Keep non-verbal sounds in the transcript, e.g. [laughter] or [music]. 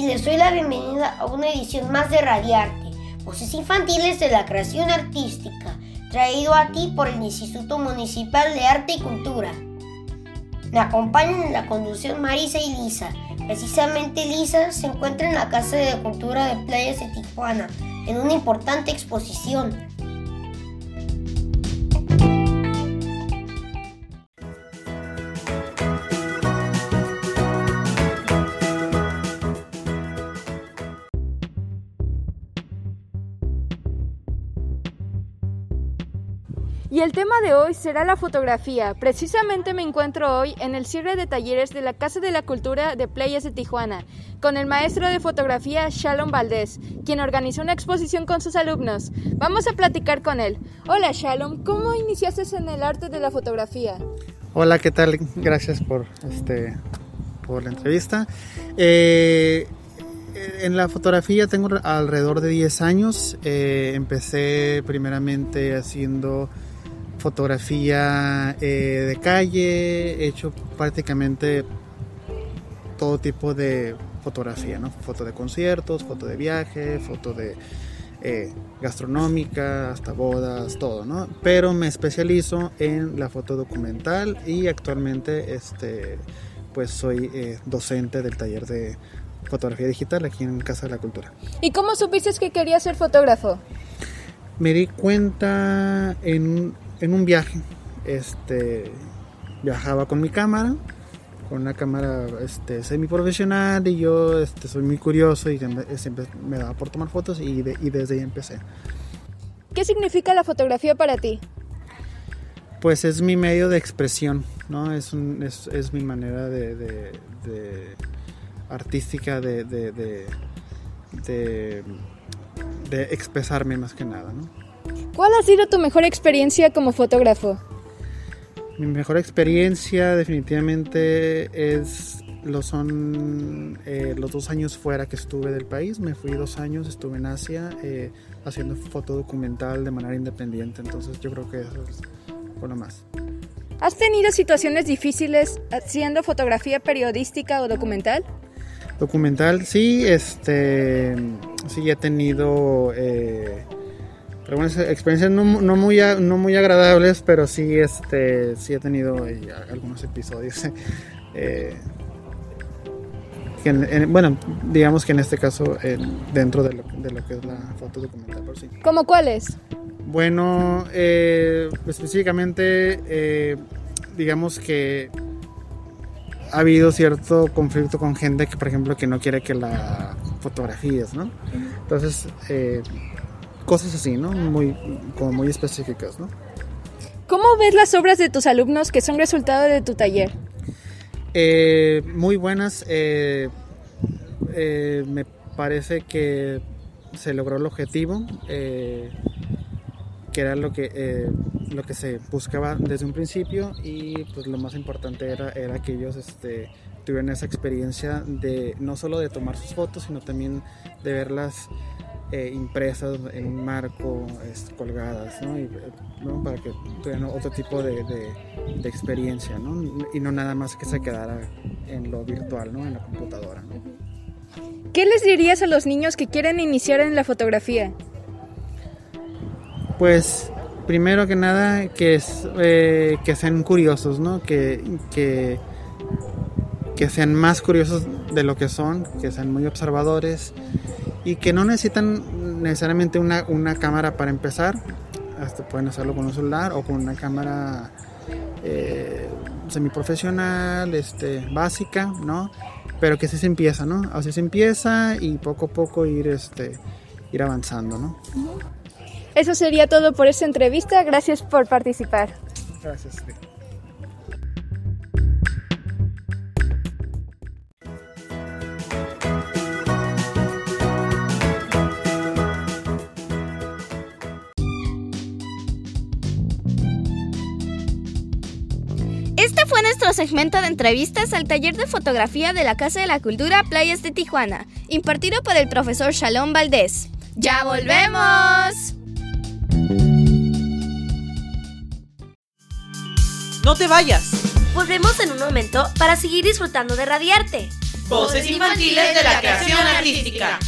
y les doy la bienvenida a una edición más de Radiarte, Voces Infantiles de la Creación Artística, traído a ti por el Instituto Municipal de Arte y Cultura. Me acompañan en la conducción Marisa y Lisa. Precisamente Lisa se encuentra en la Casa de Cultura de Playas de Tijuana, en una importante exposición. Y el tema de hoy será la fotografía. Precisamente me encuentro hoy en el cierre de talleres de la Casa de la Cultura de Playas de Tijuana, con el maestro de fotografía Shalom Valdés, quien organizó una exposición con sus alumnos. Vamos a platicar con él. Hola Shalom, ¿cómo iniciaste en el arte de la fotografía? Hola, ¿qué tal? Gracias por, este, por la entrevista. Eh, en la fotografía tengo alrededor de 10 años. Eh, empecé primeramente haciendo fotografía eh, de calle, he hecho prácticamente todo tipo de fotografía, ¿no? Foto de conciertos, foto de viaje, foto de eh, gastronómica, hasta bodas, todo, ¿no? Pero me especializo en la foto documental y actualmente este, pues soy eh, docente del taller de fotografía digital aquí en Casa de la Cultura. ¿Y cómo supiste que querías ser fotógrafo? Me di cuenta en en un viaje. Este, viajaba con mi cámara, con una cámara este, semi profesional y yo este, soy muy curioso y siempre me daba por tomar fotos y, desde ahí empecé. ¿Qué significa la fotografía para ti? Pues es mi medio de expresión, ¿no? Es, es, mi manera de, de, de artística de, de, expresarme más que nada, ¿no? ¿Cuál ha sido tu mejor experiencia como fotógrafo? Mi mejor experiencia definitivamente es lo son eh, los dos años fuera que estuve del país. Me fui dos años, estuve en Asia eh, haciendo foto documental de manera independiente. Entonces yo creo que eso es lo más. ¿Has tenido situaciones difíciles haciendo fotografía periodística o documental? Documental, sí, este, sí he tenido eh, algunas experiencias no, muy, no muy agradables, pero sí, este, sí he tenido eh, algunos episodios. [laughs] Eh, bueno, digamos que en este caso dentro de lo, de lo, que es la foto documental por sí. ¿Cómo cuáles? Bueno, eh, específicamente, digamos que ha habido cierto conflicto con gente que, por ejemplo, que no quiere que la fotografíes, ¿no? Entonces, cosas así, ¿no? Muy, como muy específicas, ¿no? ¿Cómo ves las obras de tus alumnos que son resultado de tu taller? Eh, muy buenas. Eh, eh, me parece que se logró el objetivo, que era lo que, lo que se buscaba desde un principio y pues lo más importante era, era que ellos este, tuvieran esa experiencia de no solo de tomar sus fotos, sino también de verlas eh, impresas en un marco colgadas, ¿no? para que tuvieran otro tipo de, de, experiencia, ¿no? y no nada más que se quedara en lo virtual, ¿no? en la computadora. ¿no? ¿Qué les dirías a los niños que quieren iniciar en la fotografía? Pues primero que nada que, es, eh, que sean curiosos, ¿no? que, que, que sean más curiosos de lo que son, que sean muy observadores y que no necesitan necesariamente una, una cámara para empezar, hasta pueden hacerlo con un celular o con una cámara eh, semiprofesional, este, básica, ¿no? Pero que así se empieza, ¿no? Así se empieza y poco a poco ir, este, ir avanzando, ¿no? Eso sería todo por esta entrevista. Gracias por participar. Gracias. Fue nuestro segmento de entrevistas al taller de fotografía de la Casa de la Cultura Playas de Tijuana, impartido por el profesor Shalom Valdés. ¡Ya volvemos! No te vayas. Volvemos en un momento para seguir disfrutando de Radiarte. Voces infantiles de la creación artística.